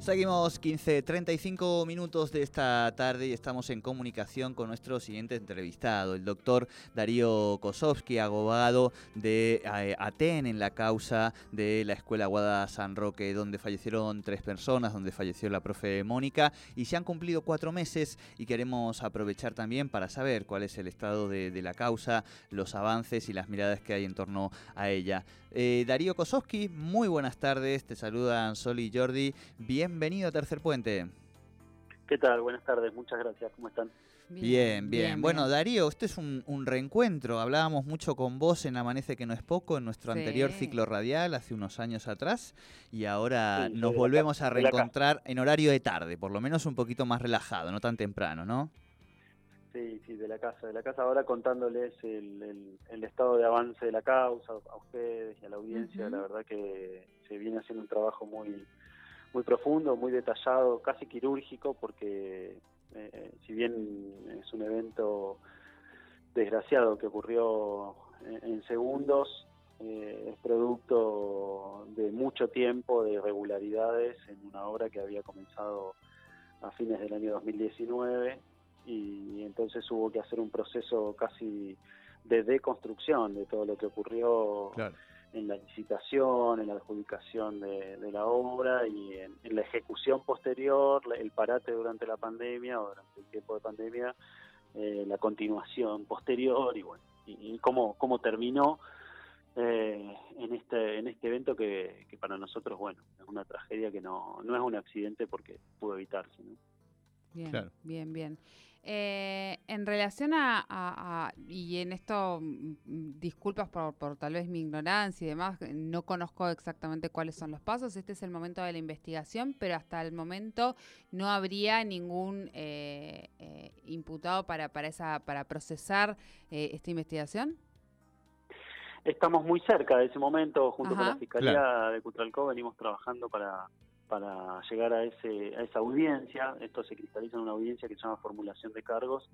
Seguimos 15, 35 minutos de esta tarde y estamos en comunicación con nuestro siguiente entrevistado, el doctor Darío Kosovsky, abogado de eh, Aten en la causa de la Escuela Guada San Roque, donde fallecieron tres personas, donde falleció la profe Mónica y se han cumplido cuatro meses y queremos aprovechar también para saber cuál es el estado de, la causa, los avances y las miradas que hay en torno a ella. Eh, Darío Kosovsky, muy buenas tardes, te saludan Sol y Jordi, bienvenido bienvenido a Tercer Puente. ¿Qué tal? Buenas tardes, muchas gracias. ¿Cómo están? Bien, bien. bueno, Darío, este es un, reencuentro. Hablábamos mucho con vos en Amanece que no es poco, en nuestro anterior ciclo radial, hace unos años atrás, y ahora nos volvemos a reencontrar en horario de tarde, por lo menos un poquito más relajado, no tan temprano, ¿no? Sí, sí, de la casa, de la casa ahora contándoles el, estado de avance de la causa a ustedes y a la audiencia. La verdad que se viene haciendo un trabajo muy muy profundo, muy detallado, casi quirúrgico, porque eh, si bien es un evento desgraciado que ocurrió en, segundos, eh, es producto de mucho tiempo de irregularidades en una obra que había comenzado a fines del año 2019 y entonces hubo que hacer un proceso casi de deconstrucción de todo lo que ocurrió en la licitación, en la adjudicación de, la obra y en, la ejecución posterior, el parate durante la pandemia o durante el tiempo de pandemia, eh, la continuación posterior y bueno, y, cómo, cómo terminó eh, en este en este evento que, para nosotros bueno es una tragedia que no, no es un accidente porque pudo evitarse. ¿no? Bien, bien, bien. Eh, en relación a, y en esto, mm, disculpas por, por, tal vez mi ignorancia y demás, no conozco exactamente cuáles son los pasos, este es el momento de la investigación, pero hasta el momento no habría ningún eh, eh, imputado para, para, esa, para procesar esta investigación. Estamos muy cerca de ese momento, junto con la Fiscalía de Cutralcó venimos trabajando para para llegar a ese a esa audiencia. Esto se cristaliza en una audiencia que se llama formulación de cargos,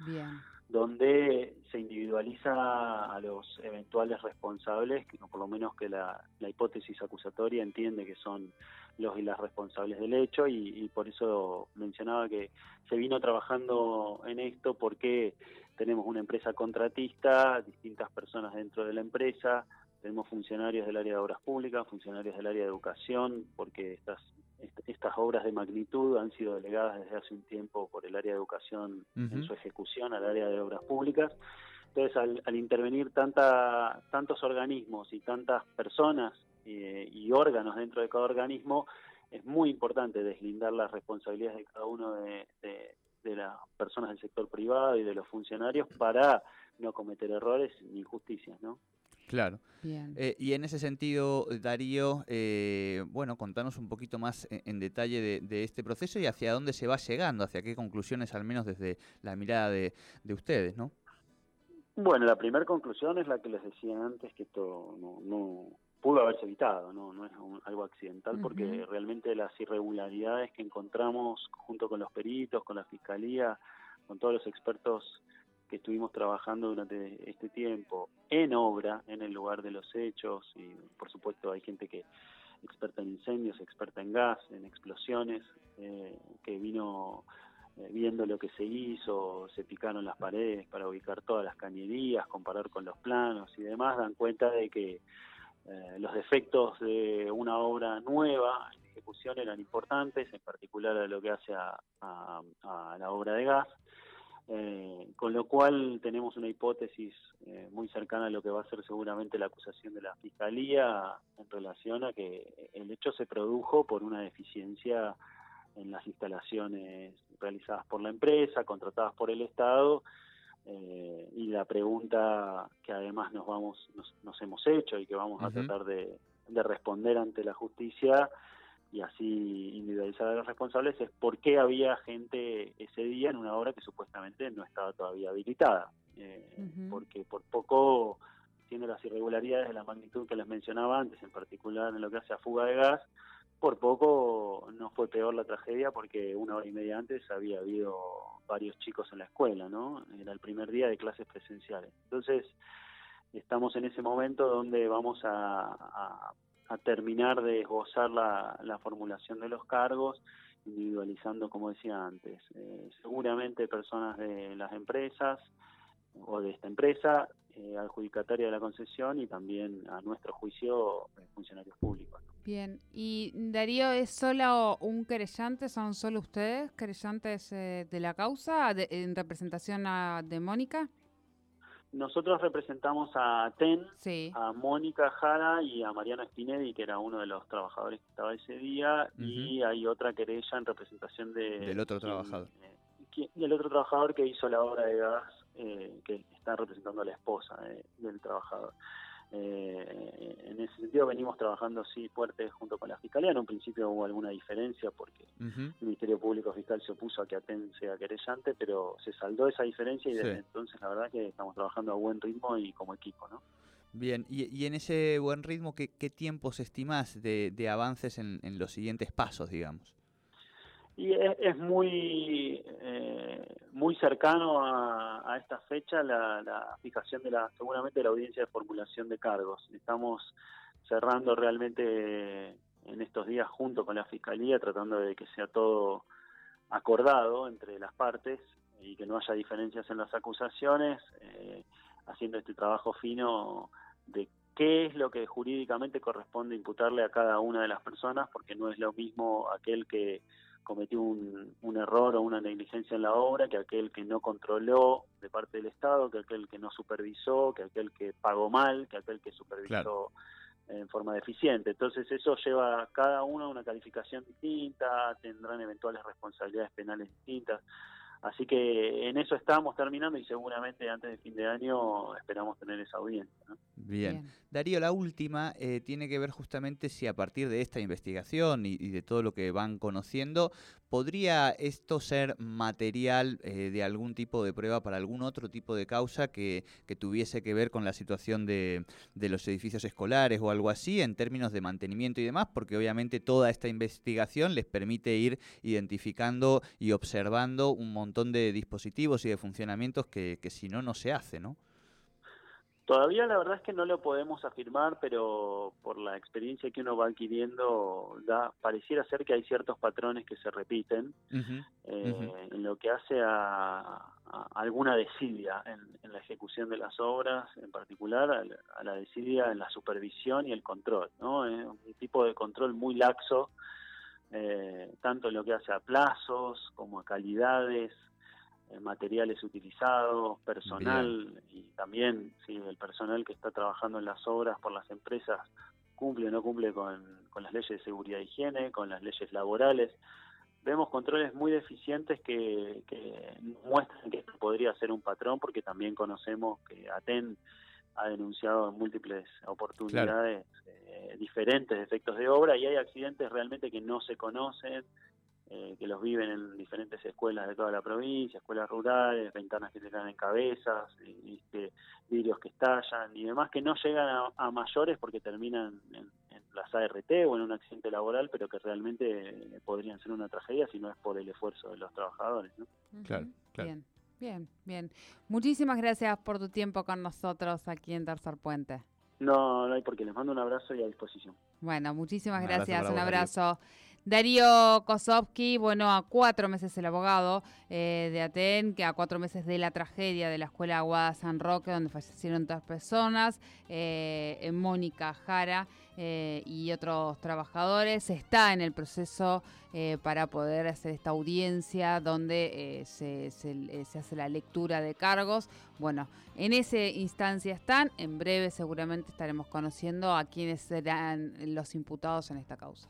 donde se individualiza a los eventuales responsables, que por lo menos que la, hipótesis acusatoria entiende que son los y las responsables del hecho y, por eso mencionaba que se vino trabajando en esto porque tenemos una empresa contratista, distintas personas dentro de la empresa, tenemos funcionarios del área de obras públicas, funcionarios del área de educación, porque estas estas obras de magnitud han sido delegadas desde hace un tiempo por el área de educación en su ejecución al área de obras públicas. Entonces, al, intervenir tanta, tantos organismos y tantas personas eh, y órganos dentro de cada organismo, es muy importante deslindar las responsabilidades de cada uno de, de las personas del sector privado y de los funcionarios para no cometer errores ni injusticias, ¿no? Claro. Eh, y en ese sentido, Darío, eh, bueno, contanos un poquito más en, detalle de, este proceso y hacia dónde se va llegando, hacia qué conclusiones, al menos desde la mirada de, ustedes, ¿no? Bueno, la primera conclusión es la que les decía antes, que esto no, pudo haberse evitado, no, no es algo accidental, porque realmente las irregularidades que encontramos junto con los peritos, con la fiscalía, con todos los expertos que estuvimos trabajando durante este tiempo en obra, en el lugar de los hechos, y por supuesto hay gente que experta en incendios, experta en gas, en explosiones, eh, que vino eh, viendo lo que se hizo, se picaron las paredes para ubicar todas las cañerías, comparar con los planos y demás, dan cuenta de que eh, los defectos de una obra nueva en ejecución eran importantes, en particular a lo que hace a la obra de gas, eh, con lo cual tenemos una hipótesis eh, muy cercana a lo que va a ser seguramente la acusación de la Fiscalía en relación a que el hecho se produjo por una deficiencia en las instalaciones realizadas por la empresa, contratadas por el Estado, eh, y la pregunta que además nos vamos nos, hemos hecho y que vamos a tratar de, de responder ante la justicia y así individualizar a los responsables es por qué había gente ese día en una obra que supuestamente no estaba todavía habilitada. Eh, porque por poco tiene las irregularidades de la magnitud que les mencionaba antes, en particular en lo que hace a fuga de gas, por poco no fue peor la tragedia porque una hora y media antes había habido varios chicos en la escuela, ¿no? Era el primer día de clases presenciales. Entonces, estamos en ese momento donde vamos a, a terminar de esbozar la, la, formulación de los cargos, individualizando, como decía antes. Eh, seguramente personas de las empresas o de esta empresa, eh, adjudicataria de la concesión y también a nuestro juicio eh, funcionarios públicos. Bien, y Darío, ¿es solo un querellante? ¿Son solo ustedes querellantes de la causa en representación de Mónica? Nosotros representamos a TEN, a Mónica Jara y a Mariano Spinelli, que era uno de los trabajadores que estaba ese día, y hay otra querella en representación de... Del otro trabajador. Eh, del otro trabajador que hizo la obra de gas, eh, que está representando a la esposa del trabajador. Eh, en ese sentido venimos trabajando sí fuerte junto con la Fiscalía. En un principio hubo alguna diferencia porque el Ministerio Público Fiscal se opuso a que Aten sea querellante, pero se saldó esa diferencia y desde entonces la verdad que estamos trabajando a buen ritmo y como equipo, ¿no? Bien, y, en ese buen ritmo, ¿qué, qué tiempos estimás de, de avances en, en los siguientes pasos, digamos? Y es, muy eh, muy cercano a, esta fecha la, fijación de la seguramente la audiencia de formulación de cargos. Estamos cerrando realmente en estos días junto con la fiscalía tratando de que sea todo acordado entre las partes y que no haya diferencias en las acusaciones, eh, haciendo este trabajo fino de qué es lo que jurídicamente corresponde imputarle a cada una de las personas, porque no es lo mismo aquel que cometió un, un, error o una negligencia en la obra que aquel que no controló de parte del Estado, que aquel que no supervisó, que aquel que pagó mal, que aquel que supervisó en forma deficiente. Entonces eso lleva a cada uno a una calificación distinta, tendrán eventuales responsabilidades penales distintas. Así que en eso estamos terminando y seguramente antes de fin de año esperamos tener esa audiencia. Bien. Darío, la última eh, tiene que ver justamente si a partir de esta investigación y, de todo lo que van conociendo, ¿podría esto ser material eh, de algún tipo de prueba para algún otro tipo de causa que, que tuviese que ver con la situación de, de, los edificios escolares o algo así en términos de mantenimiento y demás? Porque obviamente toda esta investigación les permite ir identificando y observando un montón de dispositivos y de funcionamientos que, que si no, no se hace, ¿no? Todavía la verdad es que no lo podemos afirmar, pero por la experiencia que uno va adquiriendo, da, pareciera ser que hay ciertos patrones que se repiten eh, en lo que hace a, alguna desidia en, la ejecución de las obras, en particular a, la desidia en la supervisión y el control, ¿no? Es un tipo de control muy laxo, eh, tanto en lo que hace a plazos como a calidades, eh, materiales utilizados, personal y también si el personal que está trabajando en las obras por las empresas cumple o no cumple con, las leyes de seguridad e higiene, con las leyes laborales. Vemos controles muy deficientes que, muestran que esto podría ser un patrón porque también conocemos que ATEN ha denunciado en múltiples oportunidades eh, diferentes efectos de obra y hay accidentes realmente que no se conocen, eh, que los viven en diferentes escuelas de toda la provincia, escuelas rurales, ventanas que se caen en cabezas, este, vidrios que estallan y demás que no llegan a, mayores porque terminan en, las ART o en un accidente laboral, pero que realmente podrían ser una tragedia si no es por el esfuerzo de los trabajadores. Claro, claro. Bien, bien, bien. Muchísimas gracias por tu tiempo con nosotros aquí en Tercer Puente. No, no hay por qué. Les mando un abrazo y a disposición. Bueno, muchísimas gracias. un abrazo. Darío Kosovsky, bueno, a cuatro meses el abogado eh, de Aten, que a cuatro meses de la tragedia de la escuela Aguada San Roque, donde fallecieron dos personas, eh, Mónica Jara eh, y otros trabajadores, está en el proceso para poder hacer esta audiencia donde se, hace la lectura de cargos. Bueno, en esa instancia están, en breve seguramente estaremos conociendo a quienes serán los imputados en esta causa.